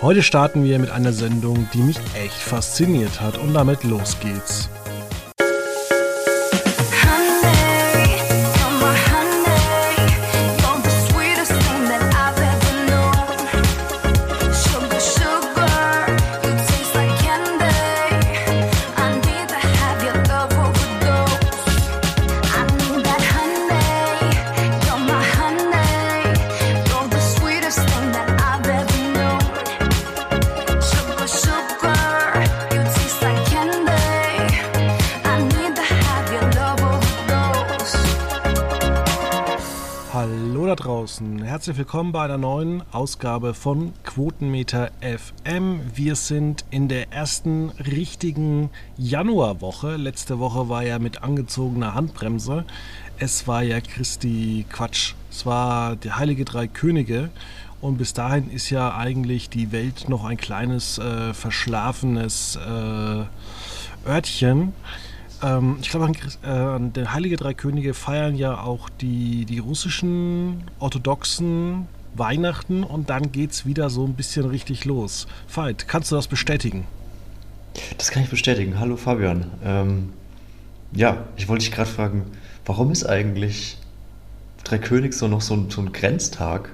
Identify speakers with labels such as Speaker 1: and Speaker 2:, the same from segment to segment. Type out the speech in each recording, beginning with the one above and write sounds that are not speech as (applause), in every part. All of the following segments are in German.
Speaker 1: Heute starten wir mit einer Sendung, die mich echt fasziniert hat und damit los geht's. Herzlich willkommen bei einer neuen Ausgabe von Quotenmeter FM. Wir sind in der ersten richtigen Januarwoche. Letzte Woche war ja mit angezogener Handbremse. Es war ja Christi Quatsch. Es war der Heilige Drei Könige. Und bis dahin ist ja eigentlich die Welt noch ein kleines äh, verschlafenes äh, Örtchen. Ähm, ich glaube, äh, der Heilige Drei Könige feiern ja auch die, die russischen orthodoxen Weihnachten und dann geht es wieder so ein bisschen richtig los. Veit, kannst du das bestätigen?
Speaker 2: Das kann ich bestätigen. Hallo Fabian. Ähm, ja, ich wollte dich gerade fragen, warum ist eigentlich Drei König so noch so ein, so ein Grenztag,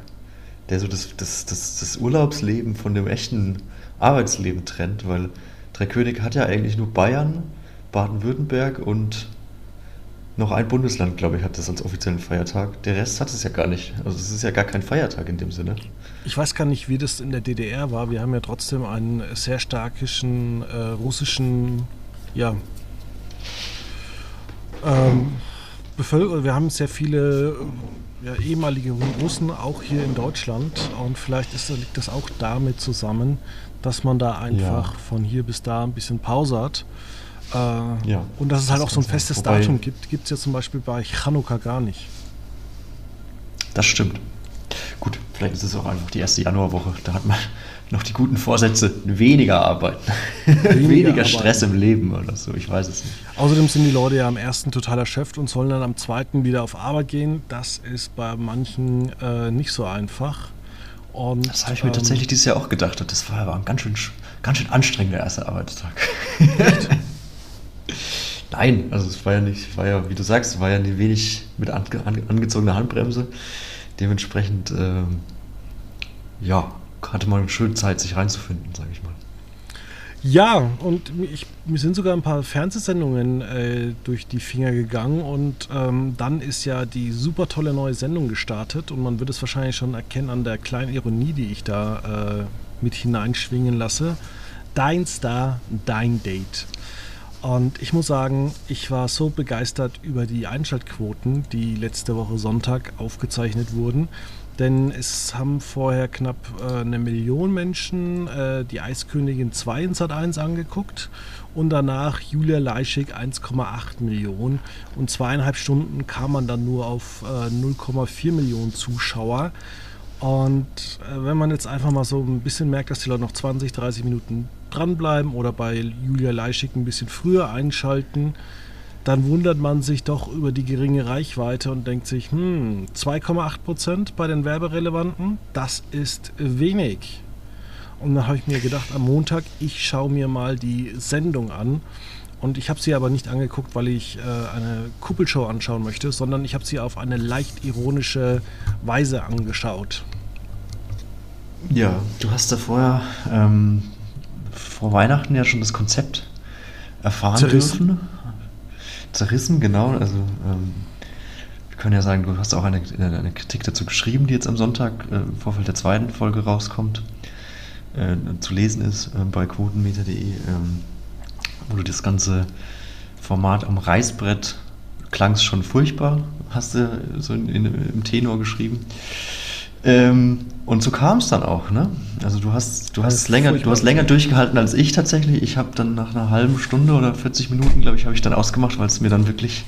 Speaker 2: der so das, das, das, das Urlaubsleben von dem echten Arbeitsleben trennt? Weil Drei König hat ja eigentlich nur Bayern, Baden-Württemberg und noch ein Bundesland, glaube ich, hat das als offiziellen Feiertag. Der Rest hat es ja gar nicht. Also es ist ja gar kein Feiertag in dem Sinne.
Speaker 1: Ich weiß gar nicht, wie das in der DDR war. Wir haben ja trotzdem einen sehr starken äh, russischen, ja, ähm, Bevölkerung. Wir haben sehr viele ja, ehemalige Russen auch hier in Deutschland und vielleicht ist, liegt das auch damit zusammen, dass man da einfach ja. von hier bis da ein bisschen Pause hat. Äh, ja, und dass es halt auch so ein festes Wobei, Datum gibt, gibt es ja zum Beispiel bei Chanukka gar nicht.
Speaker 2: Das stimmt. Gut, vielleicht ist es auch einfach die erste Januarwoche. Da hat man (laughs) noch die guten Vorsätze, weniger arbeiten. (laughs) Weniger, weniger Stress arbeiten. im Leben oder so, ich weiß es nicht.
Speaker 1: Außerdem sind die Leute ja am ersten totaler Chef und sollen dann am zweiten wieder auf Arbeit gehen. Das ist bei manchen äh, nicht so einfach.
Speaker 2: Und, das habe ich mir ähm, tatsächlich dieses Jahr auch gedacht. Das war aber ein ganz schön, ganz schön anstrengender erster Arbeitstag. (laughs) Nein, also es war ja nicht, war ja, wie du sagst, war ja ein wenig mit ange, angezogener Handbremse. Dementsprechend, ähm, ja, hatte man schön Zeit, sich reinzufinden, sage ich mal.
Speaker 1: Ja, und ich, mir sind sogar ein paar Fernsehsendungen äh, durch die Finger gegangen und ähm, dann ist ja die super tolle neue Sendung gestartet und man wird es wahrscheinlich schon erkennen an der kleinen Ironie, die ich da äh, mit hineinschwingen lasse. Dein Star, dein Date. Und ich muss sagen, ich war so begeistert über die Einschaltquoten, die letzte Woche Sonntag aufgezeichnet wurden. Denn es haben vorher knapp äh, eine Million Menschen äh, die Eiskönigin 2 in Sat 1 angeguckt und danach Julia Leischig 1,8 Millionen. Und zweieinhalb Stunden kam man dann nur auf äh, 0,4 Millionen Zuschauer. Und äh, wenn man jetzt einfach mal so ein bisschen merkt, dass die Leute noch 20, 30 Minuten dranbleiben oder bei Julia Leischig ein bisschen früher einschalten, dann wundert man sich doch über die geringe Reichweite und denkt sich, hm, 2,8 Prozent bei den Werberelevanten, das ist wenig. Und dann habe ich mir gedacht, am Montag, ich schaue mir mal die Sendung an. Und ich habe sie aber nicht angeguckt, weil ich äh, eine Kuppelshow anschauen möchte, sondern ich habe sie auf eine leicht ironische Weise angeschaut.
Speaker 2: Ja, du hast da vorher ähm, vor Weihnachten ja schon das Konzept erfahren Zerrissen. dürfen. Zerrissen, genau. Also ähm, wir können ja sagen, du hast auch eine, eine, Kritik dazu geschrieben, die jetzt am Sonntag äh, im Vorfeld der zweiten Folge rauskommt, äh, zu lesen ist äh, bei quotenmeter.de. Ähm, wo du das ganze Format am Reißbrett klang es schon furchtbar, hast du so in, in, im Tenor geschrieben. Ähm, und so kam es dann auch, ne? Also du hast, du hast länger, du hast länger durchgehalten als ich tatsächlich. Ich habe dann nach einer halben Stunde oder 40 Minuten, glaube ich, habe ich dann ausgemacht, weil es mir dann wirklich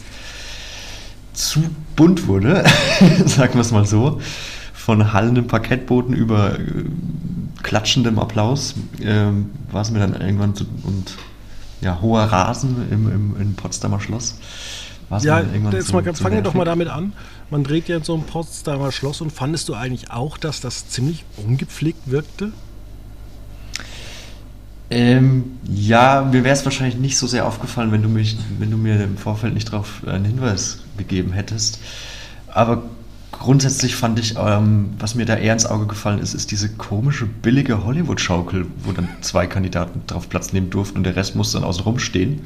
Speaker 2: zu bunt wurde, (laughs) sagen wir es mal so. Von hallendem Parkettboden über äh, klatschendem Applaus äh, war es mir dann irgendwann zu, und ja, hoher Rasen im, im, im Potsdamer Schloss.
Speaker 1: Was ja, jetzt mal, fangen wir doch mal damit an. Man dreht ja in so einem Potsdamer Schloss und fandest du eigentlich auch, dass das ziemlich ungepflegt wirkte?
Speaker 2: Ähm, ja, mir wäre es wahrscheinlich nicht so sehr aufgefallen, wenn du, mich, wenn du mir im Vorfeld nicht darauf einen Hinweis gegeben hättest. Aber grundsätzlich fand ich, ähm, was mir da eher ins Auge gefallen ist, ist diese komische, billige Hollywood-Schaukel, wo dann zwei Kandidaten drauf Platz nehmen durften und der Rest muss dann außen rum stehen.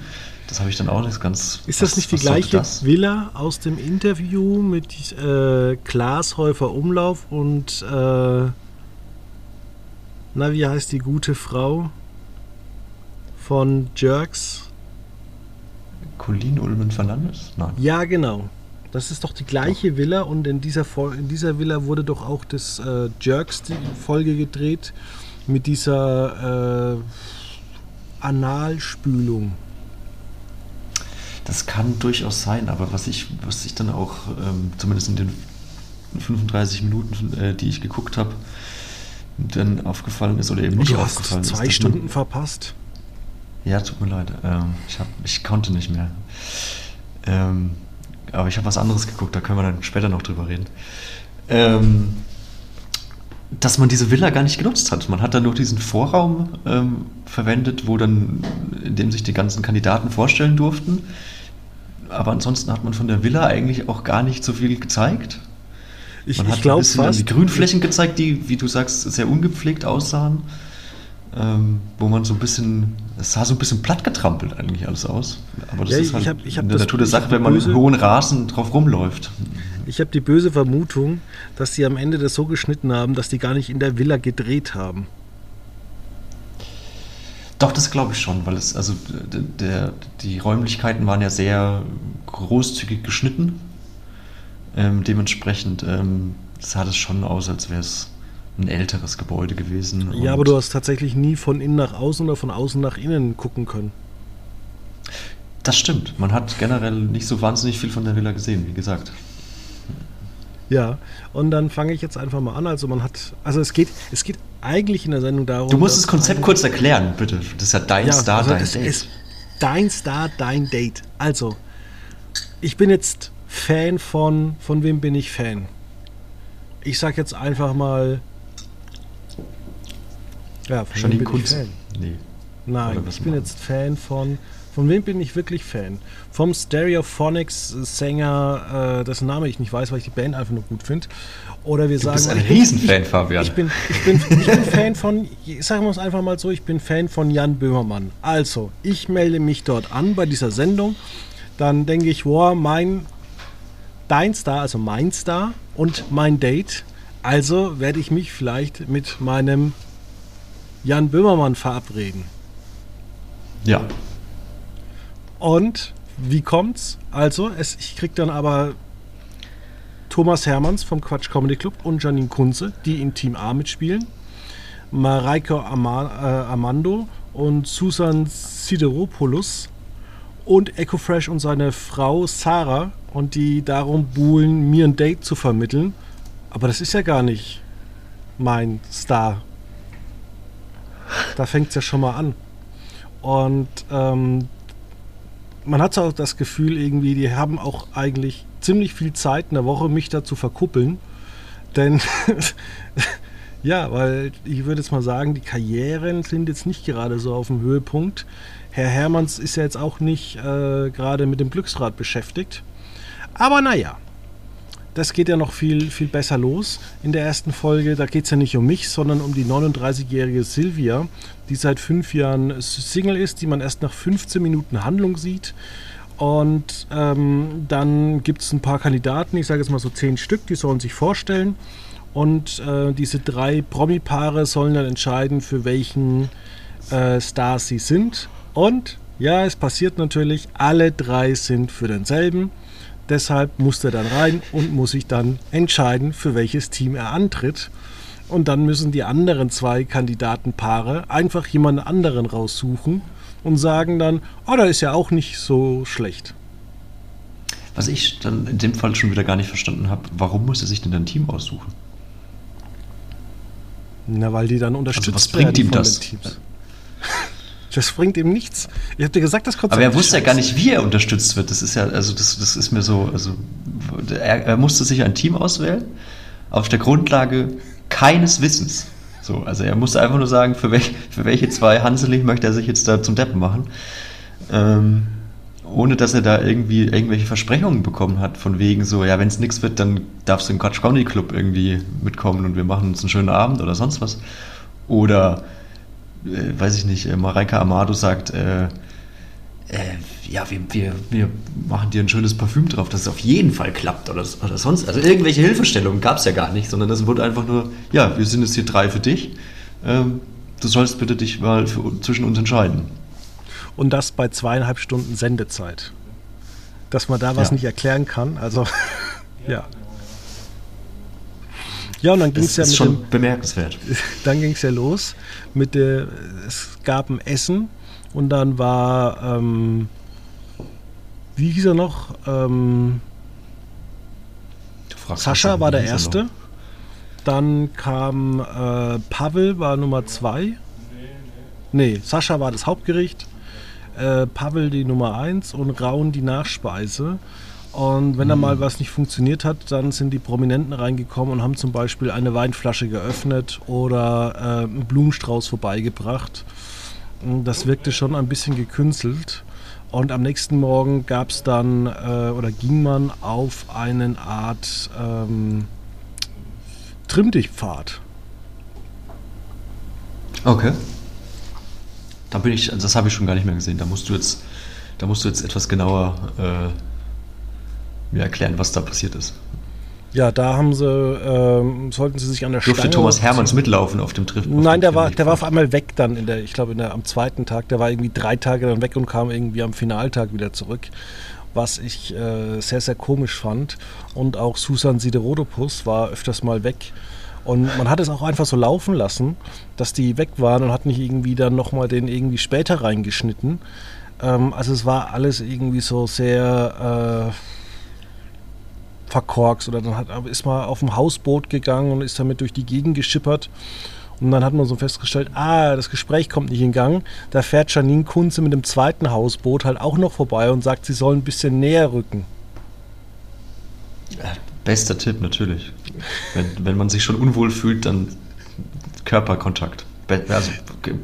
Speaker 2: Das habe ich dann auch nicht ganz.
Speaker 1: Ist das was, nicht die gleiche Villa aus dem Interview mit äh, Glashäufer Umlauf und äh, na, wie heißt die gute Frau? von Jerks.
Speaker 2: Colin Ulmen Fernandes?
Speaker 1: Nein. Ja, genau. Das ist doch die gleiche. Villa und in dieser, in dieser Villa wurde doch auch das äh, Jerks Folge gedreht mit dieser äh, Analspülung.
Speaker 2: Das kann durchaus sein, aber was ich, was ich dann auch, ähm, zumindest in den 35 Minuten, äh, die ich geguckt habe, dann aufgefallen ist oder eben nicht aufgefallen
Speaker 1: ist. Zwei Stunden verpasst.
Speaker 2: Ja, tut mir leid. Ähm, ich, hab, ich konnte nicht mehr. Ähm, aber ich habe was anderes geguckt, da können wir dann später noch drüber reden. Ähm, dass man diese Villa gar nicht genutzt hat. Man hat dann nur diesen Vorraum ähm, verwendet, wo dann, in dem sich die ganzen Kandidaten vorstellen durften. Aber ansonsten hat man von der Villa eigentlich auch gar nicht so viel gezeigt.
Speaker 1: Ich, man hat ich ein bisschen
Speaker 2: fast, die Grünflächen gezeigt, die, wie du sagst, sehr ungepflegt aussahen ähm, wo man so ein bisschen, es sah so ein bisschen platt getrampelt eigentlich alles aus. Aber das ja, ist halt hab, in der Natur der Sache, wenn man böse, hohen Rasen drauf rumläuft.
Speaker 1: Ich habe die böse Vermutung, dass sie am Ende das so geschnitten haben, dass die gar nicht in der Villa gedreht haben.
Speaker 2: Doch, das glaube ich schon, weil es, also der, die Räumlichkeiten waren ja sehr großzügig geschnitten. Ähm, dementsprechend ähm, sah das schon aus, als wäre es ein älteres Gebäude gewesen.
Speaker 1: Ja, aber du hast tatsächlich nie von innen nach außen oder von außen nach innen gucken können.
Speaker 2: Das stimmt. Man hat generell nicht so wahnsinnig viel von der Villa gesehen, wie gesagt.
Speaker 1: Ja, und dann fange ich jetzt einfach mal an. Also man hat, also es geht, es geht eigentlich in der Sendung darum.
Speaker 2: Du musst das Konzept kurz erklären, bitte. Das ist ja dein ja, Star, also dein Date.
Speaker 1: dein Star, dein Date. Also, ich bin jetzt Fan von, von wem bin ich Fan? Ich sag jetzt einfach mal ja, von Janine Kunz. Nee. Nein, ich bin jetzt Fan von. Von wem bin ich wirklich Fan? Vom Stereophonics-Sänger, äh, dessen Name ich nicht weiß, weil ich die Band einfach nur gut finde. Oder wir du sagen.
Speaker 2: Bist ein Riesenfan, Fabian.
Speaker 1: Ich bin, ich, bin, (laughs) ich bin Fan von, sagen wir es einfach mal so, ich bin Fan von Jan Böhmermann. Also, ich melde mich dort an bei dieser Sendung. Dann denke ich, wow, mein, dein Star, also mein Star und mein Date. Also werde ich mich vielleicht mit meinem Jan Böhmermann verabreden.
Speaker 2: Ja.
Speaker 1: Und wie kommt's? Also, es, ich krieg dann aber Thomas Hermanns vom Quatsch Comedy Club und Janine Kunze, die in Team A mitspielen. Mareike Ama äh, Amando und Susan Sideropoulos und Ecofresh und seine Frau Sarah und die darum buhlen, mir ein Date zu vermitteln. Aber das ist ja gar nicht mein Star da fängt es ja schon mal an. Und ähm, man hat auch das Gefühl, irgendwie, die haben auch eigentlich ziemlich viel Zeit in der Woche, mich da zu verkuppeln. Denn (laughs) ja, weil ich würde jetzt mal sagen, die Karrieren sind jetzt nicht gerade so auf dem Höhepunkt. Herr Hermanns ist ja jetzt auch nicht äh, gerade mit dem Glücksrad beschäftigt. Aber naja, das geht ja noch viel, viel besser los in der ersten Folge. Da geht es ja nicht um mich, sondern um die 39-jährige Silvia, die seit fünf Jahren Single ist, die man erst nach 15 Minuten Handlung sieht. Und ähm, dann gibt es ein paar Kandidaten, ich sage jetzt mal so zehn Stück, die sollen sich vorstellen. Und äh, diese drei Promi-Paare sollen dann entscheiden, für welchen äh, Star sie sind. Und ja, es passiert natürlich, alle drei sind für denselben. Deshalb muss er dann rein und muss sich dann entscheiden, für welches Team er antritt. Und dann müssen die anderen zwei Kandidatenpaare einfach jemand anderen raussuchen und sagen dann, oh, da ist ja auch nicht so schlecht.
Speaker 2: Was ich dann in dem Fall schon wieder gar nicht verstanden habe, warum muss er sich denn ein Team aussuchen?
Speaker 1: Na, weil die dann unterstützt
Speaker 2: also was bringt ihm das?
Speaker 1: Das bringt ihm nichts. Ich habe dir gesagt, das
Speaker 2: Konzept. Aber er wusste ja gar nicht, wie er unterstützt wird. Das ist ja, also das, das ist mir so, also er, er musste sich ein Team auswählen auf der Grundlage keines Wissens. So, also er musste einfach nur sagen, für, welch, für welche zwei Hanselig möchte er sich jetzt da zum Deppen machen. Ähm, ohne dass er da irgendwie irgendwelche Versprechungen bekommen hat, von wegen so, ja, wenn es nichts wird, dann darfst du im Quatsch Comedy Club irgendwie mitkommen und wir machen uns einen schönen Abend oder sonst was. Oder, äh, weiß ich nicht, äh, Mareike Amado sagt, äh, äh, ja, wir, wir, wir machen dir ein schönes Parfüm drauf, dass es auf jeden Fall klappt oder, oder sonst. Also irgendwelche Hilfestellungen gab es ja gar nicht, sondern es wurde einfach nur, ja, wir sind jetzt hier drei für dich. Ähm, du sollst bitte dich mal für, zwischen uns entscheiden.
Speaker 1: Und das bei zweieinhalb Stunden Sendezeit. Dass man da was ja. nicht erklären kann, also (laughs) ja. Ja, und dann ging es ja
Speaker 2: mit schon dem, bemerkenswert. (laughs)
Speaker 1: Dann ging es ja los mit der, es gab ein Essen und dann war, ähm, wie hieß er noch? Ähm, Sascha war der Erste. Dann kam äh, Pavel, war Nummer zwei. Nee, Sascha war das Hauptgericht. Äh, Pavel die Nummer eins und Raun die Nachspeise. Und wenn mhm. da mal was nicht funktioniert hat, dann sind die Prominenten reingekommen und haben zum Beispiel eine Weinflasche geöffnet oder äh, einen Blumenstrauß vorbeigebracht. Das wirkte schon ein bisschen gekünstelt. Und am nächsten Morgen gab es dann äh, oder ging man auf einen Art ähm, Trimmdichtpfad.
Speaker 2: Okay. Da bin ich, das habe ich schon gar nicht mehr gesehen. Da musst du jetzt, da musst du jetzt etwas genauer äh, mir erklären, was da passiert ist.
Speaker 1: Ja, da haben sie, ähm, sollten sie sich an der
Speaker 2: Durfte
Speaker 1: Stange
Speaker 2: Thomas Hermanns mitlaufen auf dem Triff?
Speaker 1: Nein, der war, der war auf einmal weg dann in der, ich glaube, in der, am zweiten Tag. Der war irgendwie drei Tage dann weg und kam irgendwie am Finaltag wieder zurück. Was ich äh, sehr, sehr komisch fand. Und auch Susan Siderodopus war öfters mal weg. Und man hat es auch einfach so laufen lassen, dass die weg waren und hat nicht irgendwie dann nochmal den irgendwie später reingeschnitten. Ähm, also es war alles irgendwie so sehr... Äh, verkorkst oder dann hat, ist man auf ein Hausboot gegangen und ist damit durch die Gegend geschippert. Und dann hat man so festgestellt, ah, das Gespräch kommt nicht in Gang. Da fährt Janine Kunze mit dem zweiten Hausboot halt auch noch vorbei und sagt, sie soll ein bisschen näher rücken.
Speaker 2: Bester Tipp natürlich. Wenn, wenn man sich schon unwohl fühlt, dann Körperkontakt. Be also,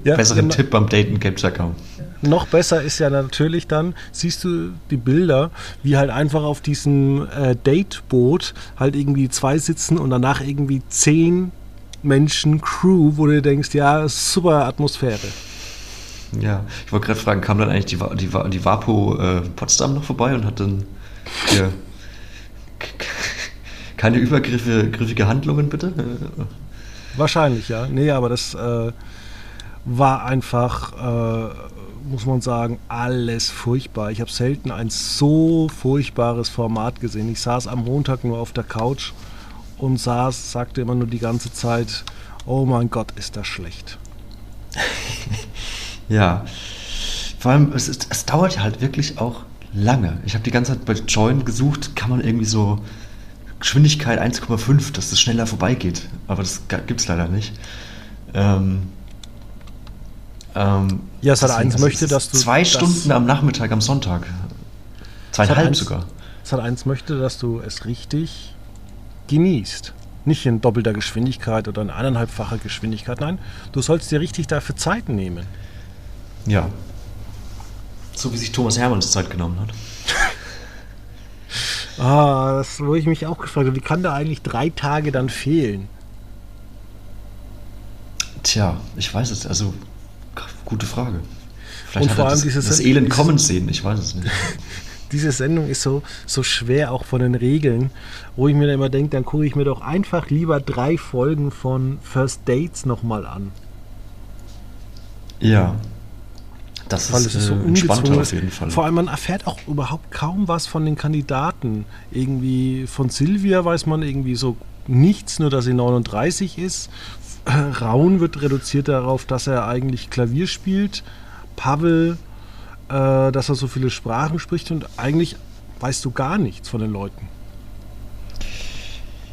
Speaker 2: ja, besseren genau. Tipp beim Daten gibt es ja kaum.
Speaker 1: Noch besser ist ja natürlich dann, siehst du die Bilder, wie halt einfach auf diesem äh, Dateboot halt irgendwie zwei sitzen und danach irgendwie zehn Menschen, Crew, wo du denkst, ja, super Atmosphäre.
Speaker 2: Ja, ich wollte gerade fragen, kam dann eigentlich die, die, die Vapo äh, Potsdam noch vorbei und hat dann hier keine übergriffige Handlungen, bitte?
Speaker 1: Wahrscheinlich, ja. Nee, aber das äh, war einfach, äh, muss man sagen, alles furchtbar. Ich habe selten ein so furchtbares Format gesehen. Ich saß am Montag nur auf der Couch und saß, sagte immer nur die ganze Zeit, oh mein Gott, ist das schlecht. (laughs)
Speaker 2: ja, vor allem, es, ist, es dauert halt wirklich auch lange. Ich habe die ganze Zeit bei Join gesucht, kann man irgendwie so Geschwindigkeit 1,5, dass es schneller vorbeigeht. Aber das gibt es leider nicht. Ähm,
Speaker 1: ähm, ja, Sat 1 möchte, dass du.
Speaker 2: Zwei Stunden am Nachmittag am Sonntag. Zweieinhalb sogar.
Speaker 1: Sat 1 möchte, dass du es richtig genießt. Nicht in doppelter Geschwindigkeit oder in eineinhalbfacher Geschwindigkeit. Nein, du sollst dir richtig dafür Zeit nehmen.
Speaker 2: Ja. So wie sich Thomas Hermanns Zeit genommen hat. (laughs)
Speaker 1: ah, das, wo ich mich auch gefragt habe, wie kann da eigentlich drei Tage dann fehlen?
Speaker 2: Tja, ich weiß es. Also Gute Frage. Vielleicht und vor allem das, dieses das Elend kommen sehen, ich weiß es nicht. (laughs)
Speaker 1: diese Sendung ist so, so schwer auch von den Regeln, wo ich mir dann immer denke, dann gucke ich mir doch einfach lieber drei Folgen von First Dates nochmal an.
Speaker 2: Ja. Das
Speaker 1: Weil ist, ist so äh, entspannter auf jeden Fall. Vor allem, man erfährt auch überhaupt kaum was von den Kandidaten. Irgendwie von Silvia weiß man irgendwie so nichts, nur dass sie 39 ist. (clears throat) Raun wird reduziert darauf, dass er eigentlich Klavier spielt. Pavel, äh, dass er so viele Sprachen spricht und eigentlich weißt du gar nichts von den Leuten.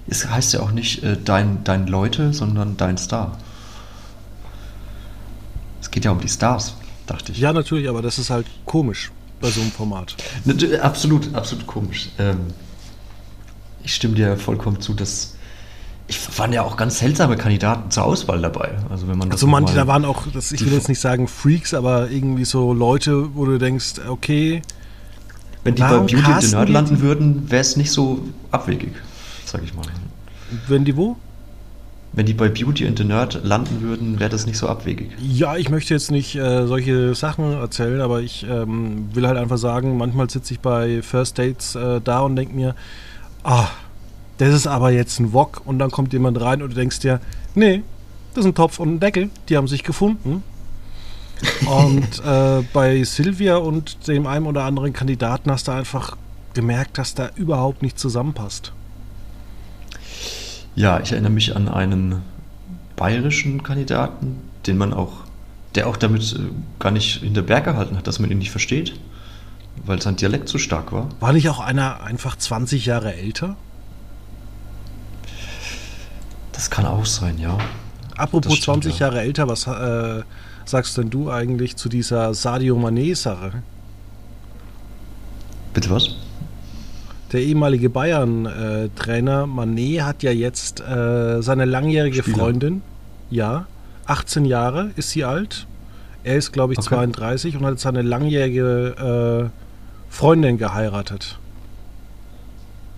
Speaker 2: Es heißt ja auch nicht äh, dein, dein Leute, sondern dein Star. Es geht ja um die Stars, dachte ich.
Speaker 1: Ja, natürlich, aber das ist halt komisch bei so einem Format.
Speaker 2: Absolut, absolut komisch. Ähm, ich stimme dir vollkommen zu, dass ich waren ja auch ganz seltsame Kandidaten zur Auswahl dabei. Also wenn man
Speaker 1: also manche, da waren auch, das, ich will jetzt nicht sagen Freaks, aber irgendwie so Leute, wo du denkst, okay.
Speaker 2: Wenn die bei Beauty in the Nerd landen würden, wäre es nicht so abwegig, sag ich mal.
Speaker 1: Wenn die wo?
Speaker 2: Wenn die bei Beauty and the Nerd landen würden, wäre das nicht so abwegig.
Speaker 1: Ja, ich möchte jetzt nicht äh, solche Sachen erzählen, aber ich ähm, will halt einfach sagen, manchmal sitze ich bei First Dates äh, da und denke mir, ah, das ist aber jetzt ein Wok und dann kommt jemand rein und du denkst dir, nee, das ist ein Topf und ein Deckel, die haben sich gefunden. und (laughs) äh, bei Silvia und dem einen oder anderen Kandidaten hast du einfach gemerkt, dass da überhaupt nicht zusammenpasst.
Speaker 2: Ja, ich erinnere mich an einen bayerischen Kandidaten, den man auch, der auch damit äh, gar nicht hinter Berg gehalten hat, dass man ihn nicht versteht, weil sein Dialekt zu stark war.
Speaker 1: War nicht auch einer einfach 20 Jahre älter?
Speaker 2: Das kann auch sein, ja.
Speaker 1: Apropos stimmt, 20 ja. Jahre älter, was äh, sagst denn du eigentlich zu dieser Sadio Mané-Sache?
Speaker 2: Bitte was?
Speaker 1: Der ehemalige Bayern-Trainer Mané hat ja jetzt äh, seine langjährige Spieler. Freundin, ja, 18 Jahre ist sie alt. Er ist, glaube ich, okay. 32 und hat seine langjährige äh, Freundin geheiratet.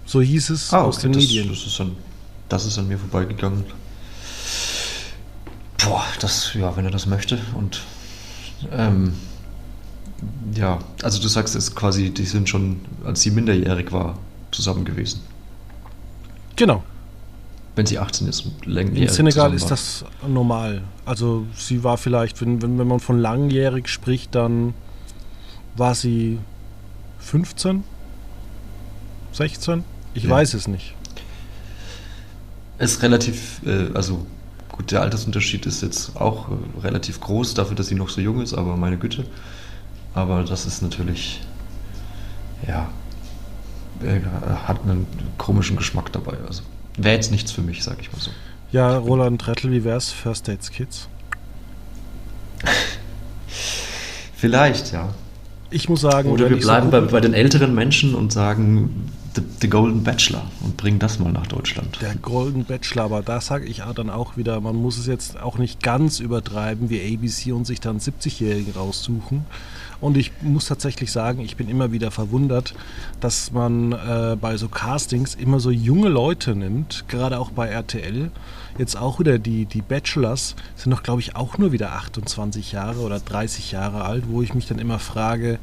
Speaker 1: So hieß es ah, aus den
Speaker 2: das,
Speaker 1: Medien.
Speaker 2: Das ist, an, das ist an mir vorbeigegangen. Boah, das, ja, wenn er das möchte. Und ähm, ja, also du sagst es quasi, die sind schon, als sie minderjährig war, zusammen gewesen.
Speaker 1: Genau.
Speaker 2: Wenn sie 18 ist
Speaker 1: und langjährig. In Senegal ist das normal. Also sie war vielleicht, wenn, wenn, wenn man von langjährig spricht, dann war sie 15, 16? Ich ja. weiß es nicht.
Speaker 2: Ist relativ, äh, also gut, der Altersunterschied ist jetzt auch äh, relativ groß dafür, dass sie noch so jung ist, aber meine Güte. Aber das ist natürlich, ja, äh, hat einen komischen Geschmack dabei. Also wäre jetzt nichts für mich, sag ich mal so.
Speaker 1: Ja, Roland Rettel, wie wär's? First Dates Kids?
Speaker 2: Vielleicht, ja.
Speaker 1: Ich muss sagen,
Speaker 2: oder wir bleiben so bei, bei, den älteren Menschen und sagen The, Golden Bachelor und bringen das mal nach Deutschland.
Speaker 1: Der Golden Bachelor, aber da sage ich dann auch wieder, man muss es jetzt auch nicht ganz übertreiben wie ABC und sich dann 70-Jährigen raussuchen. Und ich muss tatsächlich sagen, ich bin immer wieder verwundert, dass man äh, bei so Castings immer so junge Leute nimmt, gerade auch bei RTL. Jetzt auch wieder die, die Bachelors sind doch, glaube ich, auch nur wieder 28 Jahre oder 30 Jahre alt, wo ich mich dann immer frage,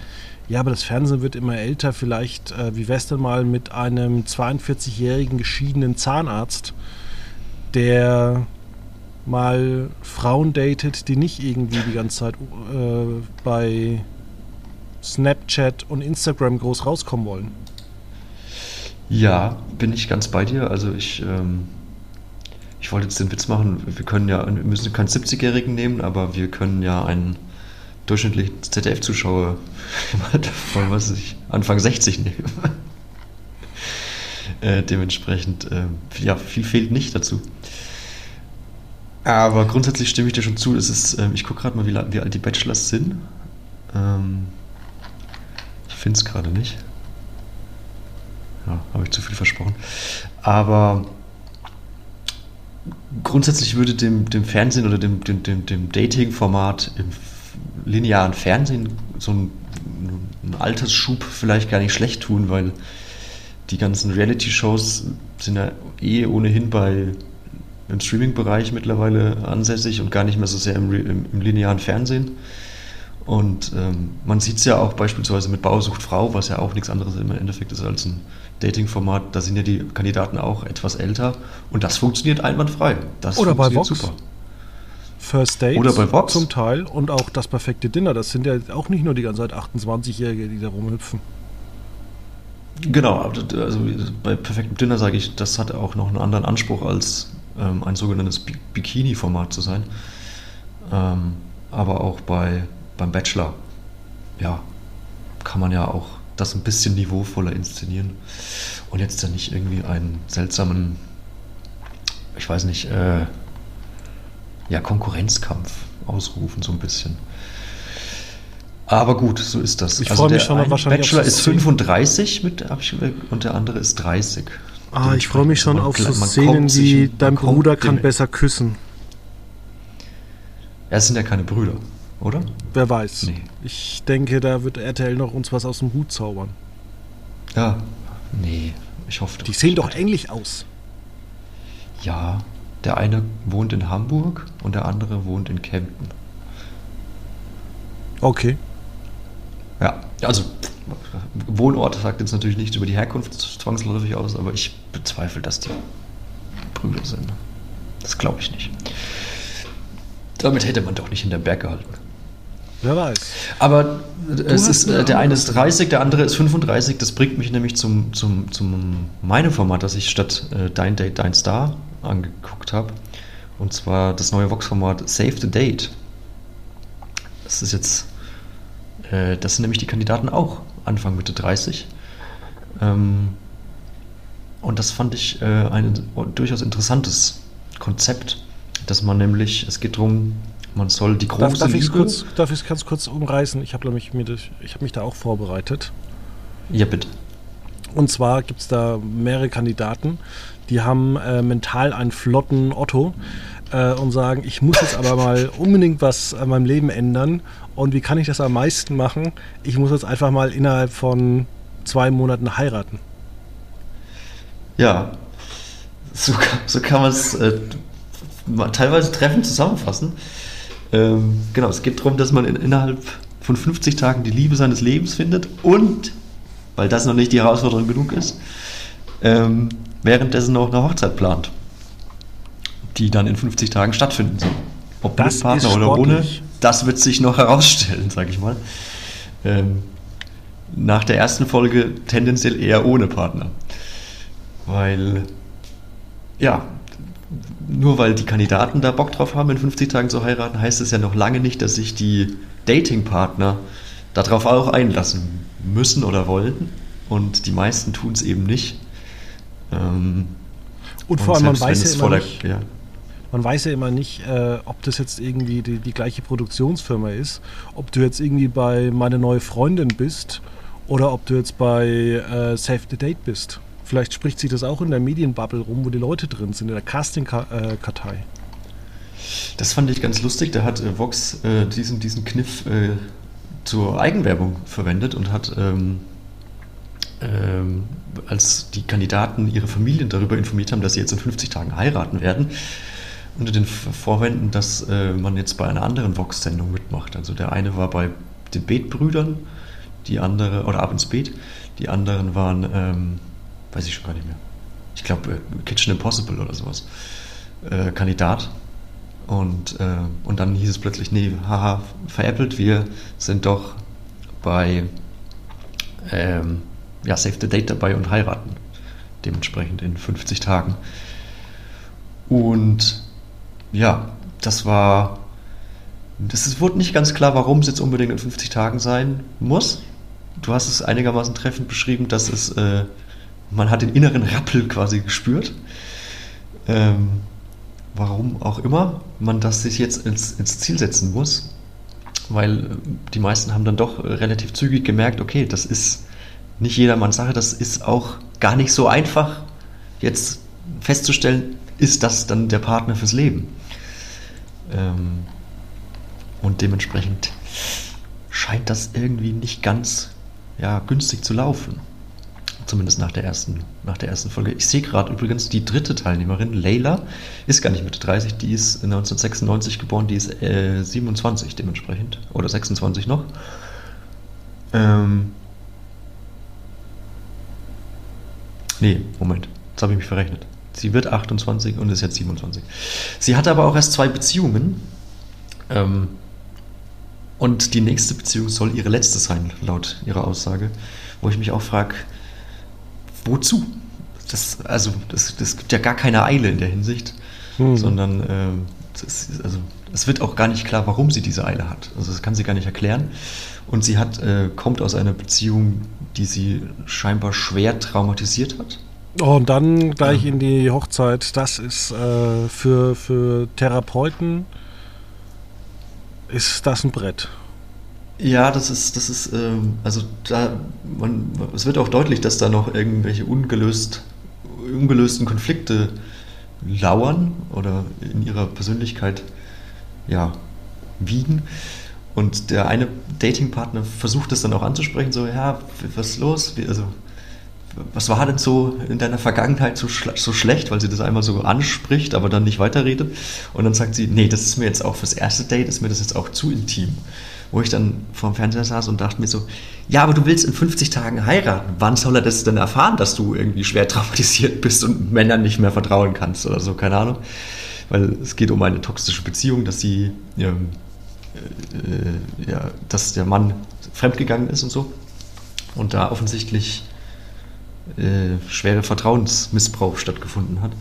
Speaker 1: ja, aber das Fernsehen wird immer älter, vielleicht, äh, wie wär's denn mal mit einem 42-jährigen geschiedenen Zahnarzt, der mal Frauen datet, die nicht irgendwie die ganze Zeit äh, bei Snapchat und Instagram groß rauskommen wollen.
Speaker 2: Ja, bin ich ganz bei dir. Also ich, ähm, ich wollte jetzt den Witz machen, wir können ja, wir müssen keinen 70-Jährigen nehmen, aber wir können ja einen durchschnittlichen ZDF-Zuschauer (laughs) von was ich Anfang 60 nehmen. (laughs) äh, dementsprechend, äh, ja, viel fehlt nicht dazu. Aber grundsätzlich stimme ich dir schon zu. Es ist, äh, ich gucke gerade mal, wie, wie, alt die Bachelors sind. Ähm, finde es gerade nicht. Ja, habe ich zu viel versprochen. Aber grundsätzlich würde dem, dem Fernsehen oder dem, dem, dem, dem Dating-Format im linearen Fernsehen so ein, ein Altersschub vielleicht gar nicht schlecht tun, weil die ganzen Reality-Shows sind ja eh ohnehin bei im Streaming-Bereich mittlerweile ansässig und gar nicht mehr so sehr im, im, im linearen Fernsehen. Und ähm, man sieht es ja auch beispielsweise mit Bausucht Frau, was ja auch nichts anderes im Endeffekt ist als ein Dating-Format. Da sind ja die Kandidaten auch etwas älter und das funktioniert einwandfrei. Das
Speaker 1: Oder bei Vox. Super. First Dates Oder bei Vox. zum Teil und auch das perfekte Dinner. Das sind ja auch nicht nur die ganze Zeit 28-Jährige, die da rumhüpfen.
Speaker 2: Genau, also bei perfektem Dinner sage ich, das hat auch noch einen anderen Anspruch als ähm, ein sogenanntes Bikini-Format zu sein. Ähm, aber auch bei beim Bachelor, ja, kann man ja auch das ein bisschen niveauvoller inszenieren und jetzt dann nicht irgendwie einen seltsamen, ich weiß nicht, äh, ja, Konkurrenzkampf ausrufen, so ein bisschen. Aber gut, so ist das.
Speaker 1: Ich also freue mich schon
Speaker 2: wahrscheinlich. Bachelor ist 35 mit, und der andere ist 30.
Speaker 1: Ah, ich freue mich schon auf so Szenen wie dein Bruder kann besser küssen.
Speaker 2: Ja, es sind ja keine Brüder, oder?
Speaker 1: Wer weiß. Nee. Ich denke, da wird RTL noch uns was aus dem Hut zaubern.
Speaker 2: Ja, nee, ich hoffe.
Speaker 1: Die sehen doch ähnlich aus.
Speaker 2: Ja, der eine wohnt in Hamburg und der andere wohnt in Kempten.
Speaker 1: Okay.
Speaker 2: Ja, also Wohnort sagt jetzt natürlich nichts über die Herkunft zwangsläufig aus, aber ich bezweifle, dass die Brüder sind. Das glaube ich nicht. Damit hätte man doch nicht in der Berg gehalten.
Speaker 1: Wer weiß.
Speaker 2: Aber es ist, äh, der eine ist 30, der andere ist 35. Das bringt mich nämlich zum, zum, zum meinem Format, das ich statt äh, Dein Date, Dein Star angeguckt habe. Und zwar das neue Vox-Format Save the Date. Das ist jetzt, äh, das sind nämlich die Kandidaten auch Anfang Mitte 30. Ähm, und das fand ich äh, ein durchaus interessantes Konzept, dass man nämlich, es geht darum, man soll die große
Speaker 1: darf, darf Liebe... Kurz, darf ich es ganz kurz umreißen? Ich habe mich, hab mich da auch vorbereitet.
Speaker 2: Ja, bitte.
Speaker 1: Und zwar gibt es da mehrere Kandidaten, die haben äh, mental einen flotten Otto äh, und sagen, ich muss jetzt aber mal (laughs) unbedingt was an meinem Leben ändern. Und wie kann ich das am meisten machen? Ich muss jetzt einfach mal innerhalb von zwei Monaten heiraten.
Speaker 2: Ja, so, so kann man es äh, teilweise treffend zusammenfassen. Ähm, genau, es geht darum, dass man in, innerhalb von 50 Tagen die Liebe seines Lebens findet und, weil das noch nicht die Herausforderung genug ist, ähm, währenddessen noch eine Hochzeit plant, die dann in 50 Tagen stattfinden soll. Ob das mit Partner oder ohne, das wird sich noch (laughs) herausstellen, sage ich mal. Ähm, nach der ersten Folge tendenziell eher ohne Partner. Weil, ja, nur weil die Kandidaten da Bock drauf haben, in 50 Tagen zu heiraten, heißt es ja noch lange nicht, dass sich die Datingpartner darauf auch einlassen müssen oder wollten. Und die meisten tun es eben nicht.
Speaker 1: Ähm, und, vor allem, man weiß, ja immer nicht, ja. man weiß ja immer nicht, äh, ob das jetzt irgendwie die, die, gleiche Produktionsfirma ist, ob du jetzt irgendwie bei Meine neue Freundin bist oder ob du jetzt bei äh, Save the Date bist. Vielleicht spricht sich das auch in der Medienbubble rum, wo die Leute drin sind, in der Casting-Kartei.
Speaker 2: Das fand ich ganz lustig. Da hat äh, Vox äh, diesen, diesen Kniff äh, zur Eigenwerbung verwendet und hat ähm, ähm, als die Kandidaten ihre Familien darüber informiert haben, dass sie jetzt in 50 Tagen heiraten werden, unter den Vorwänden, dass äh, man jetzt bei einer anderen Vox-Sendung mitmacht. Also der eine war bei den Beetbrüdern, die andere, oder ab ins Beet, die anderen waren, ähm, weiß ich schon gar nicht mehr. Ich glaube, äh, Kitchen Impossible oder sowas. Äh, Kandidat. Und, äh, und dann hieß es plötzlich, nee, haha, veräppelt, wir sind doch bei ähm, ja, Save the Date dabei und heiraten. Dementsprechend in 50 Tagen. Und ja, das war. Das wurde nicht ganz klar, warum es jetzt unbedingt in 50 Tagen sein muss. Du hast es einigermaßen treffend beschrieben, dass es. Äh, man hat den inneren Rappel quasi gespürt. Ähm, warum auch immer man das sich jetzt ins, ins Ziel setzen muss. Weil äh, die meisten haben dann doch relativ zügig gemerkt, okay, das ist nicht jedermanns Sache. Das ist auch gar nicht so einfach, jetzt festzustellen, ist das dann der Partner fürs Leben. Ähm, und dementsprechend scheint das irgendwie nicht ganz ja, günstig zu laufen. Zumindest nach der ersten, nach der ersten Folge. Ich sehe gerade übrigens die dritte Teilnehmerin, Leila, ist gar nicht Mitte 30, die ist 1996 geboren, die ist äh, 27 dementsprechend. Oder 26 noch. Ähm, Nee, Moment. Jetzt habe ich mich verrechnet. Sie wird 28 und ist jetzt 27. Sie hatte aber auch erst zwei Beziehungen. Ähm, und die nächste Beziehung soll ihre letzte sein, laut ihrer Aussage. Wo ich mich auch frage, wozu? Das, also, das, das gibt ja gar keine Eile in der Hinsicht, hm. sondern ähm, das, also, es wird auch gar nicht klar, warum sie diese Eile hat. Also, das kann sie gar nicht erklären. Und sie hat, äh, kommt aus einer Beziehung, die sie scheinbar schwer traumatisiert hat.
Speaker 1: Oh, und dann gleich ja. in die Hochzeit. Das ist äh, für, für Therapeuten ist das ein Brett.
Speaker 2: Ja, das ist, das ist, ähm, also da, man, es wird auch deutlich, dass da noch irgendwelche ungelöst ungelösten Konflikte lauern oder in ihrer Persönlichkeit ja, wiegen. Und der eine Datingpartner versucht es dann auch anzusprechen, so, ja, was ist los? Wie, also, was war denn so in deiner Vergangenheit so, so schlecht, weil sie das einmal so anspricht, aber dann nicht weiterredet. Und dann sagt sie, nee, das ist mir jetzt auch fürs erste Date, ist mir das jetzt auch zu intim. Wo ich dann vorm Fernseher saß und dachte mir so, ja, aber du willst in 50 Tagen heiraten. Wann soll er das denn erfahren, dass du irgendwie schwer traumatisiert bist und Männern nicht mehr vertrauen kannst oder so, keine Ahnung. Weil es geht um eine toxische Beziehung, dass sie, ähm, äh, ja, dass der Mann fremdgegangen ist und so. Und da offensichtlich äh, schwere Vertrauensmissbrauch stattgefunden hat.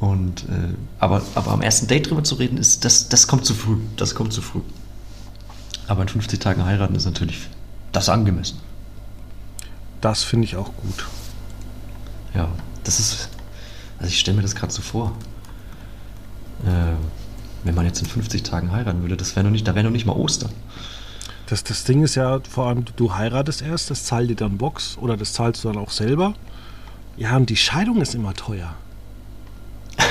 Speaker 2: Und, äh, aber, aber am ersten Date drüber zu reden, ist, das, das kommt zu früh. Das kommt zu früh. Aber in 50 Tagen heiraten ist natürlich das angemessen.
Speaker 1: Das finde ich auch gut.
Speaker 2: Ja, das ist. Also ich stelle mir das gerade so vor. Äh, wenn man jetzt in 50 Tagen heiraten würde, das wäre noch nicht, da wäre noch nicht mal Ostern.
Speaker 1: Das, das Ding ist ja vor allem, du heiratest erst, das zahlt dir dann Box oder das zahlst du dann auch selber. Ja, und die Scheidung ist immer teuer. (laughs)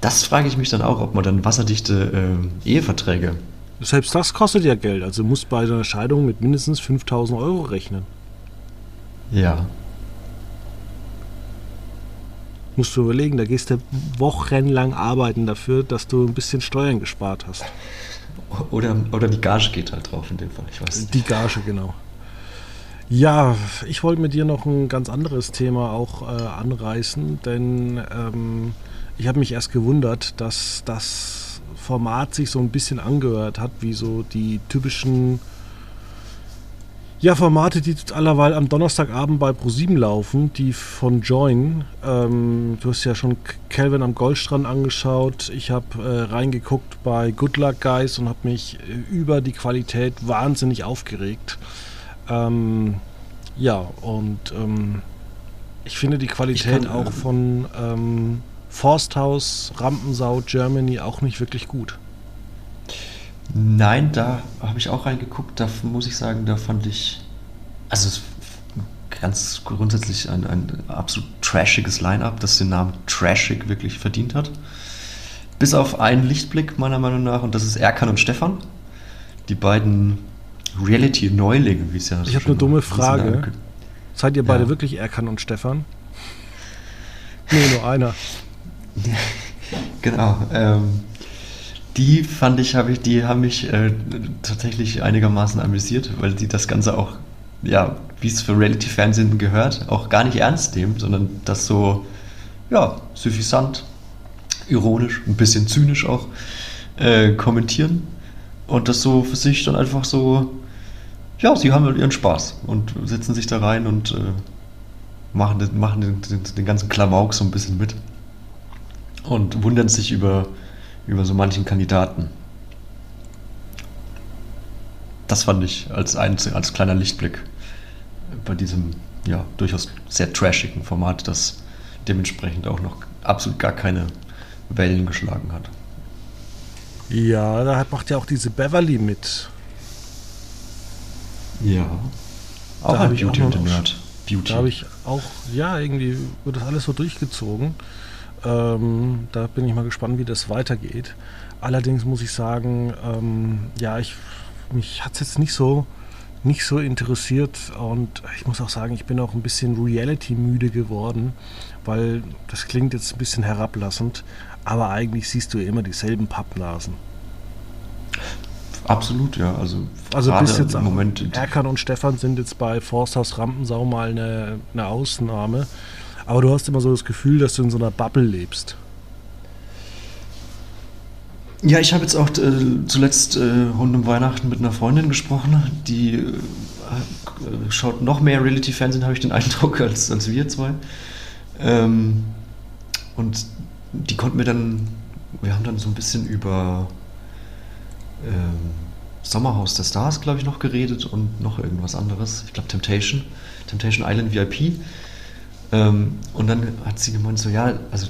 Speaker 2: das frage ich mich dann auch, ob man dann wasserdichte äh, Eheverträge.
Speaker 1: Selbst das kostet ja Geld. Also du musst bei einer Scheidung mit mindestens 5000 Euro rechnen.
Speaker 2: Ja.
Speaker 1: Musst du überlegen, da gehst du wochenlang arbeiten dafür, dass du ein bisschen Steuern gespart hast.
Speaker 2: Oder, oder die Gage geht halt drauf in dem Fall, ich weiß.
Speaker 1: Die Gage, genau. Ja, ich wollte mit dir noch ein ganz anderes Thema auch äh, anreißen, denn ähm, ich habe mich erst gewundert, dass das Format sich so ein bisschen angehört hat, wie so die typischen ja, Formate, die allerweil am Donnerstagabend bei Pro7 laufen, die von Join. Ähm, du hast ja schon Calvin am Goldstrand angeschaut. Ich habe äh, reingeguckt bei Good Luck Guys und habe mich äh, über die Qualität wahnsinnig aufgeregt. Ähm, ja, und ähm, ich finde die Qualität auch von ähm, Forsthaus, Rampensau, Germany auch nicht wirklich gut.
Speaker 2: Nein, da habe ich auch reingeguckt. Da muss ich sagen, da fand ich, also es ganz grundsätzlich ein, ein absolut trashiges Line-up, das den Namen Trashig wirklich verdient hat. Bis auf einen Lichtblick meiner Meinung nach und das ist Erkan und Stefan. Die beiden Reality-Neulinge, wie es ja
Speaker 1: Ich habe eine dumme Frage. Seid ihr beide ja. wirklich Erkan und Stefan? Nee, nur einer. (laughs)
Speaker 2: genau. Ähm, die fand ich, habe ich, die haben mich äh, tatsächlich einigermaßen amüsiert, weil die das Ganze auch, ja, wie es für Reality-Fernsehen gehört, auch gar nicht ernst nehmen, sondern das so, ja, suffisant, ironisch, ein bisschen zynisch auch äh, kommentieren und das so für sich dann einfach so, ja, sie haben halt ihren Spaß und setzen sich da rein und äh, machen, den, machen den, den, den ganzen Klamauk so ein bisschen mit und wundern sich über über so manchen Kandidaten. Das fand ich als, ein, als kleiner Lichtblick bei diesem ja, durchaus sehr trashigen Format, das dementsprechend auch noch absolut gar keine Wellen geschlagen hat.
Speaker 1: Ja, da macht ja auch diese Beverly mit.
Speaker 2: Ja.
Speaker 1: Auch da ein Beauty und Nerd. Beauty. Da habe ich auch, ja, irgendwie wird das alles so durchgezogen. Ähm, da bin ich mal gespannt, wie das weitergeht. Allerdings muss ich sagen, ähm, ja, ich, mich hat es jetzt nicht so, nicht so interessiert und ich muss auch sagen, ich bin auch ein bisschen Reality-müde geworden, weil das klingt jetzt ein bisschen herablassend, aber eigentlich siehst du ja immer dieselben Pappnasen.
Speaker 2: Absolut, ja. Also,
Speaker 1: also bis jetzt im Moment. Erkan und Stefan sind jetzt bei Forsthaus Rampensau mal eine, eine Ausnahme. Aber du hast immer so das Gefühl, dass du in so einer Bubble lebst.
Speaker 2: Ja, ich habe jetzt auch äh, zuletzt äh, rund um Weihnachten mit einer Freundin gesprochen, die äh, schaut noch mehr Reality-Fernsehen, habe ich den (laughs) Eindruck, als, als wir zwei. Ähm, und die konnten mir dann, wir haben dann so ein bisschen über ähm, Sommerhaus der Stars, glaube ich, noch geredet und noch irgendwas anderes. Ich glaube Temptation, Temptation Island VIP. Ähm, und dann hat sie gemeint, so ja, also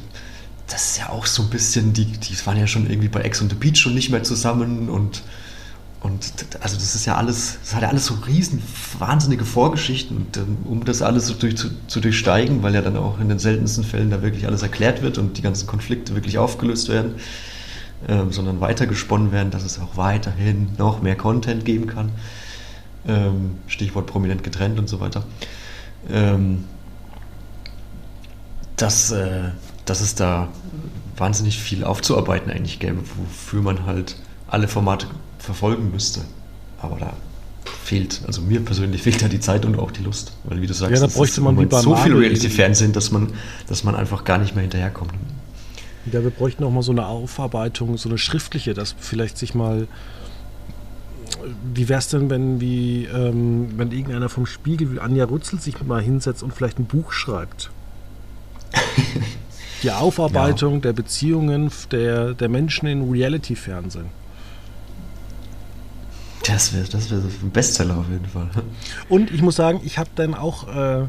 Speaker 2: das ist ja auch so ein bisschen, die, die waren ja schon irgendwie bei Ex on the Beach schon nicht mehr zusammen und, und also das ist ja alles, das hat ja alles so riesen, wahnsinnige Vorgeschichten. Und ähm, um das alles so durch, zu, zu, durchsteigen, weil ja dann auch in den seltensten Fällen da wirklich alles erklärt wird und die ganzen Konflikte wirklich aufgelöst werden, ähm, sondern weitergesponnen werden, dass es auch weiterhin noch mehr Content geben kann. Ähm, Stichwort prominent getrennt und so weiter. Ähm, dass, äh, dass es da wahnsinnig viel aufzuarbeiten eigentlich gäbe, wofür man halt alle Formate verfolgen müsste. Aber da fehlt, also mir persönlich fehlt da die Zeit und auch die Lust. Weil wie du sagst,
Speaker 1: ja, da bräuchte man wie
Speaker 2: so viel Reality-Fernsehen, dass man, dass man einfach gar nicht mehr hinterherkommt.
Speaker 1: Ja, wir bräuchten auch mal so eine Aufarbeitung, so eine schriftliche, dass vielleicht sich mal. Wie wäre es denn, wenn, wie, ähm, wenn irgendeiner vom Spiegel wie Anja Rutzel sich mal hinsetzt und vielleicht ein Buch schreibt? Die Aufarbeitung ja. der Beziehungen der, der Menschen in Reality-Fernsehen.
Speaker 2: Das wäre das wär ein Bestseller auf jeden Fall.
Speaker 1: Und ich muss sagen, ich habe dann auch äh,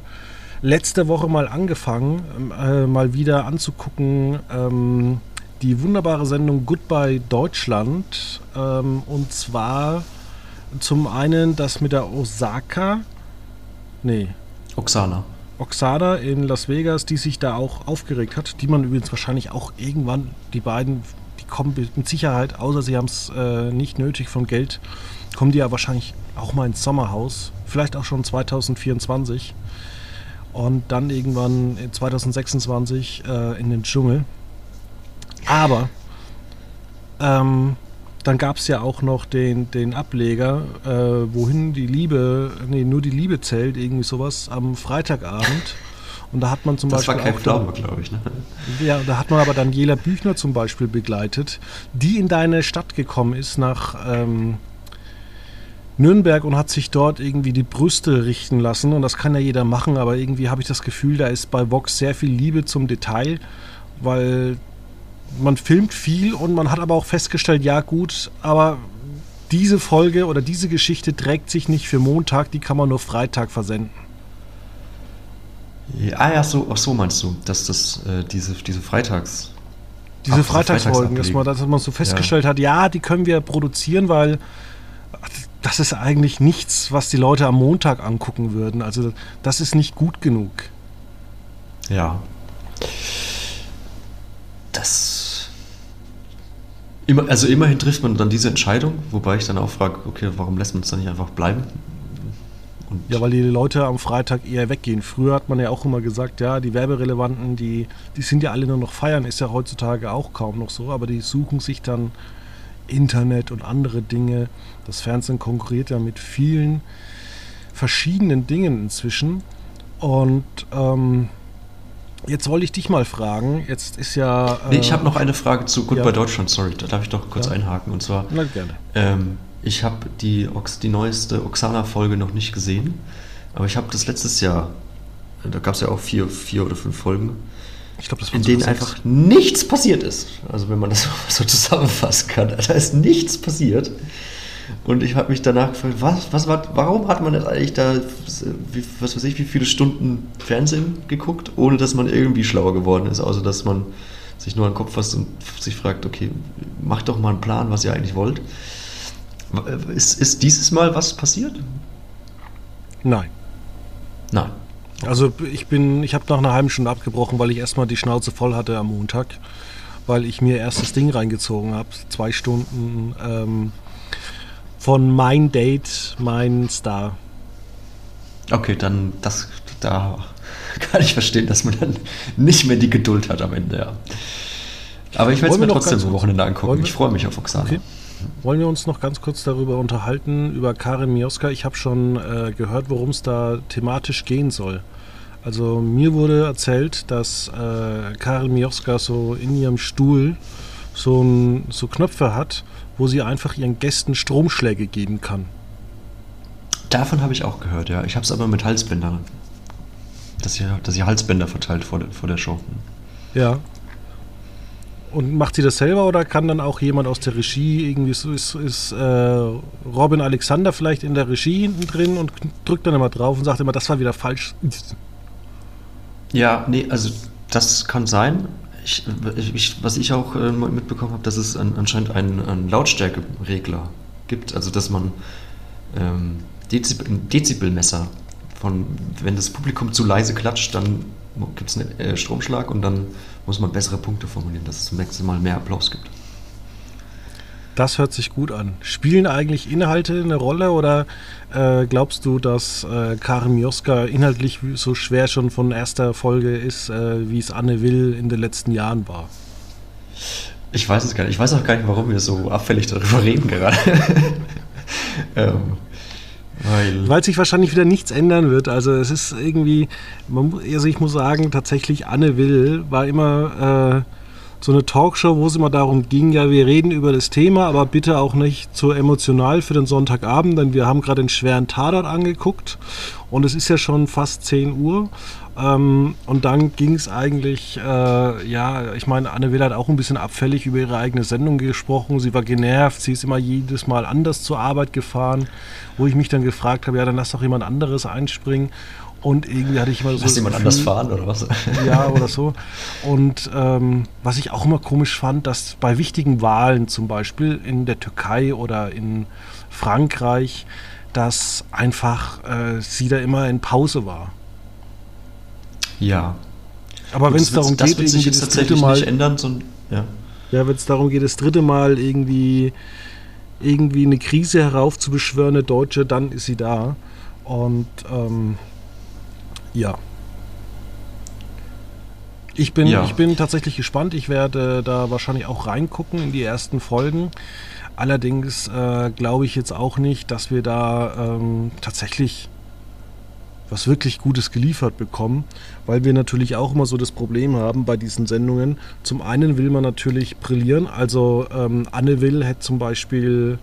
Speaker 1: letzte Woche mal angefangen, äh, mal wieder anzugucken, ähm, die wunderbare Sendung Goodbye Deutschland. Ähm, und zwar zum einen das mit der Osaka. Nee.
Speaker 2: Oksana.
Speaker 1: Oksana in Las Vegas, die sich da auch aufgeregt hat, die man übrigens wahrscheinlich auch irgendwann, die beiden, die kommen mit Sicherheit, außer sie haben es äh, nicht nötig von Geld, kommen die ja wahrscheinlich auch mal ins Sommerhaus, vielleicht auch schon 2024 und dann irgendwann 2026 äh, in den Dschungel. Aber ähm, dann gab es ja auch noch den, den Ableger, äh, wohin die Liebe, nee, nur die Liebe zählt, irgendwie sowas, am Freitagabend. Und da hat man zum das Beispiel.
Speaker 2: Das war kein Glaube, glaube ich. Ne?
Speaker 1: Ja, da hat man aber Daniela Büchner zum Beispiel begleitet, die in deine Stadt gekommen ist nach. Ähm, Nürnberg und hat sich dort irgendwie die Brüste richten lassen. Und das kann ja jeder machen, aber irgendwie habe ich das Gefühl, da ist bei Vox sehr viel Liebe zum Detail, weil man filmt viel und man hat aber auch festgestellt, ja gut, aber diese Folge oder diese Geschichte trägt sich nicht für Montag, die kann man nur Freitag versenden.
Speaker 2: Ja, ah ja, so, ach so meinst du, dass das äh, diese, diese Freitags...
Speaker 1: Diese Freitagsfolgen, dass man, dass man so festgestellt ja. hat, ja, die können wir produzieren, weil das ist eigentlich nichts, was die Leute am Montag angucken würden. Also das ist nicht gut genug.
Speaker 2: Ja. Das. Immer, also immerhin trifft man dann diese Entscheidung, wobei ich dann auch frage, okay, warum lässt man es dann nicht einfach bleiben?
Speaker 1: Und ja, weil die Leute am Freitag eher weggehen. Früher hat man ja auch immer gesagt, ja, die Werberelevanten, die, die sind ja alle nur noch feiern, ist ja heutzutage auch kaum noch so, aber die suchen sich dann Internet und andere Dinge. Das Fernsehen konkurriert ja mit vielen verschiedenen Dingen inzwischen. Und ähm, jetzt wollte ich dich mal fragen. Jetzt ist ja.
Speaker 2: Äh, nee, ich habe noch eine Frage zu Goodbye ja. Deutschland, sorry, da darf ich doch kurz ja. einhaken. Und zwar.
Speaker 1: Na, gerne.
Speaker 2: Ähm, ich habe die, die neueste Oksana-Folge noch nicht gesehen, aber ich habe das letztes Jahr, da gab es ja auch vier, vier oder fünf Folgen, ich glaube, das in denen einfach nichts passiert ist. Also wenn man das (laughs) so zusammenfassen kann, da ist nichts passiert. Und ich habe mich danach gefragt, was, was war, warum hat man jetzt eigentlich da, wie, was weiß ich, wie viele Stunden Fernsehen geguckt, ohne dass man irgendwie schlauer geworden ist, außer dass man sich nur an den Kopf fasst und sich fragt, okay, macht doch mal einen Plan, was ihr eigentlich wollt. Ist, ist dieses Mal was passiert?
Speaker 1: Nein.
Speaker 2: Nein.
Speaker 1: Also ich bin, ich habe nach einer halben Stunde abgebrochen, weil ich erstmal die Schnauze voll hatte am Montag, weil ich mir erst das Ding reingezogen habe, zwei Stunden ähm, von mein Date, mein Star.
Speaker 2: Okay, dann das da kann ich verstehen, dass man dann nicht mehr die Geduld hat am Ende, ja. Aber ich werde es mir trotzdem am Wochenende angucken. Ich freue mich auf Oksana. Okay.
Speaker 1: Wollen wir uns noch ganz kurz darüber unterhalten, über Karin Mioska? Ich habe schon äh, gehört, worum es da thematisch gehen soll. Also mir wurde erzählt, dass äh, Karin Mioska so in ihrem Stuhl so, ein, so Knöpfe hat, wo sie einfach ihren Gästen Stromschläge geben kann.
Speaker 2: Davon habe ich auch gehört, ja. Ich habe es aber mit Halsbändern. Dass sie, dass sie Halsbänder verteilt vor der, vor der Show.
Speaker 1: Ja, und macht sie das selber oder kann dann auch jemand aus der Regie irgendwie so ist, ist äh, Robin Alexander vielleicht in der Regie hinten drin und drückt dann immer drauf und sagt immer, das war wieder falsch.
Speaker 2: Ja, nee, also das kann sein. Ich, ich, was ich auch äh, mitbekommen habe, dass es an, anscheinend einen, einen Lautstärkeregler gibt, also dass man ähm, Dezibel, ein Dezibelmesser von, wenn das Publikum zu leise klatscht, dann gibt es einen äh, Stromschlag und dann muss man bessere Punkte formulieren, dass es zum nächsten Mal mehr Applaus gibt.
Speaker 1: Das hört sich gut an. Spielen eigentlich Inhalte eine Rolle oder äh, glaubst du, dass äh, Karin Mioska inhaltlich so schwer schon von erster Folge ist, äh, wie es Anne Will in den letzten Jahren war?
Speaker 2: Ich weiß es gar nicht. Ich weiß auch gar nicht, warum wir so abfällig darüber reden gerade. (laughs)
Speaker 1: ähm, weil, weil sich wahrscheinlich wieder nichts ändern wird. Also es ist irgendwie, man, also ich muss sagen, tatsächlich Anne Will war immer äh, so eine Talkshow, wo es immer darum ging, ja, wir reden über das Thema, aber bitte auch nicht zu emotional für den Sonntagabend, denn wir haben gerade den schweren Tatort angeguckt und es ist ja schon fast 10 Uhr. Ähm, und dann ging es eigentlich, äh, ja, ich meine, Anne Will hat auch ein bisschen abfällig über ihre eigene Sendung gesprochen. Sie war genervt, sie ist immer jedes Mal anders zur Arbeit gefahren, wo ich mich dann gefragt habe, ja, dann lass doch jemand anderes einspringen. Und irgendwie hatte ich immer so.
Speaker 2: Lass jemand anders fahren oder was? (laughs)
Speaker 1: Ja, oder so. Und ähm, was ich auch immer komisch fand, dass bei wichtigen Wahlen, zum Beispiel in der Türkei oder in Frankreich, dass einfach äh, sie da immer in Pause war.
Speaker 2: Ja.
Speaker 1: Aber wenn es darum
Speaker 2: das
Speaker 1: geht,
Speaker 2: wird sich jetzt das dritte Mal ändern, so, ja.
Speaker 1: Ja, wenn es darum geht, das dritte Mal irgendwie irgendwie eine Krise heraufzubeschwören, eine Deutsche, dann ist sie da. Und ähm, ja. Ich bin, ja. ich bin tatsächlich gespannt. Ich werde da wahrscheinlich auch reingucken in die ersten Folgen. Allerdings äh, glaube ich jetzt auch nicht, dass wir da ähm, tatsächlich was wirklich Gutes geliefert bekommen, weil wir natürlich auch immer so das Problem haben bei diesen Sendungen. Zum einen will man natürlich brillieren, also ähm, Anne Will hätte zum Beispiel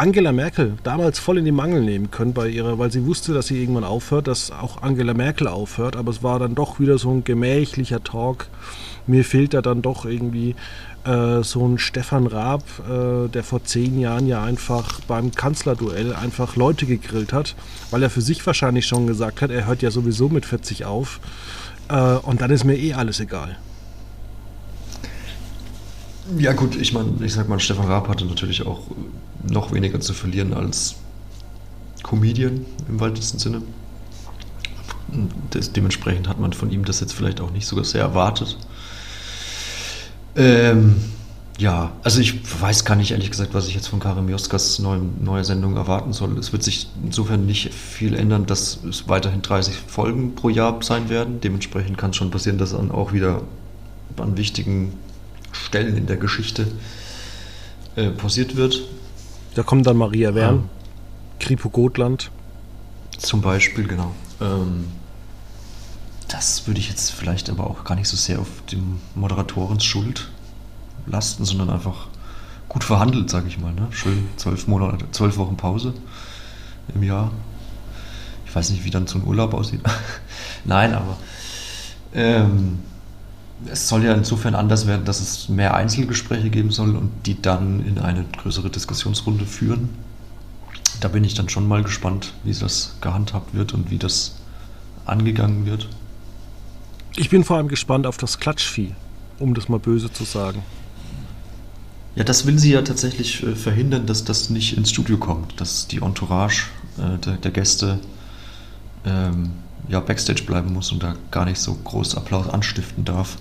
Speaker 1: Angela Merkel damals voll in die Mangel nehmen können bei ihrer, weil sie wusste, dass sie irgendwann aufhört, dass auch Angela Merkel aufhört, aber es war dann doch wieder so ein gemächlicher Talk. Mir fehlt da dann doch irgendwie äh, so ein Stefan Raab, äh, der vor zehn Jahren ja einfach beim Kanzlerduell einfach Leute gegrillt hat, weil er für sich wahrscheinlich schon gesagt hat, er hört ja sowieso mit 40 auf äh, und dann ist mir eh alles egal.
Speaker 2: Ja gut, ich meine, ich sag mal, Stefan Raab hatte natürlich auch noch weniger zu verlieren als Comedian im weitesten Sinne. Das, dementsprechend hat man von ihm das jetzt vielleicht auch nicht sogar sehr erwartet. Ähm, ja, also ich weiß gar nicht ehrlich gesagt, was ich jetzt von Karim Joskas neue, Sendung erwarten soll. Es wird sich insofern nicht viel ändern, dass es weiterhin 30 Folgen pro Jahr sein werden. Dementsprechend kann es schon passieren, dass dann auch wieder an wichtigen Stellen in der Geschichte äh, pausiert wird.
Speaker 1: Da kommt dann Maria Wern, ja. Kripo Gotland.
Speaker 2: Zum Beispiel, genau. Ähm, das würde ich jetzt vielleicht aber auch gar nicht so sehr auf dem Moderatorens Schuld lasten, sondern einfach gut verhandelt, sage ich mal. Ne? Schön zwölf Monate, zwölf Wochen Pause im Jahr. Ich weiß nicht, wie dann so ein Urlaub aussieht. (laughs) Nein, aber ähm, es soll ja insofern anders werden, dass es mehr Einzelgespräche geben soll und die dann in eine größere Diskussionsrunde führen. Da bin ich dann schon mal gespannt, wie das gehandhabt wird und wie das angegangen wird.
Speaker 1: Ich bin vor allem gespannt auf das Klatschvieh, um das mal böse zu sagen.
Speaker 2: Ja, das will sie ja tatsächlich äh, verhindern, dass das nicht ins Studio kommt, dass die Entourage äh, der, der, Gäste ähm, ja, Backstage bleiben muss und da gar nicht so groß Applaus anstiften darf.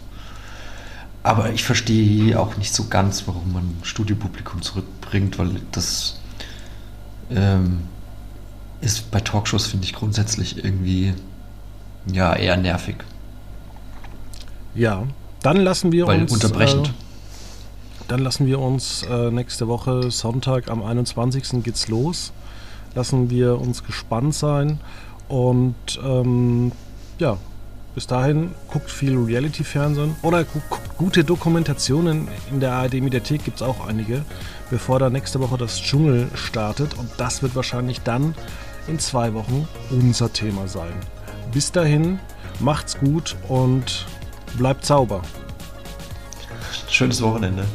Speaker 2: Aber ich verstehe auch nicht so ganz, warum man Studiopublikum zurückbringt, weil das ähm, ist bei Talkshows, finde ich, grundsätzlich irgendwie ja eher nervig.
Speaker 1: Ja, dann lassen wir
Speaker 2: weil
Speaker 1: uns.
Speaker 2: Unterbrechend. Äh,
Speaker 1: dann lassen wir uns äh, nächste Woche, Sonntag am 21. geht's los. Lassen wir uns gespannt sein. Und ähm, ja, bis dahin guckt viel Reality-Fernsehen oder guckt gute Dokumentationen. In der ARD-Mediathek gibt es auch einige, bevor da nächste Woche das Dschungel startet. Und das wird wahrscheinlich dann in zwei Wochen unser Thema sein. Bis dahin, macht's gut und bleibt sauber.
Speaker 2: Schönes Wochenende.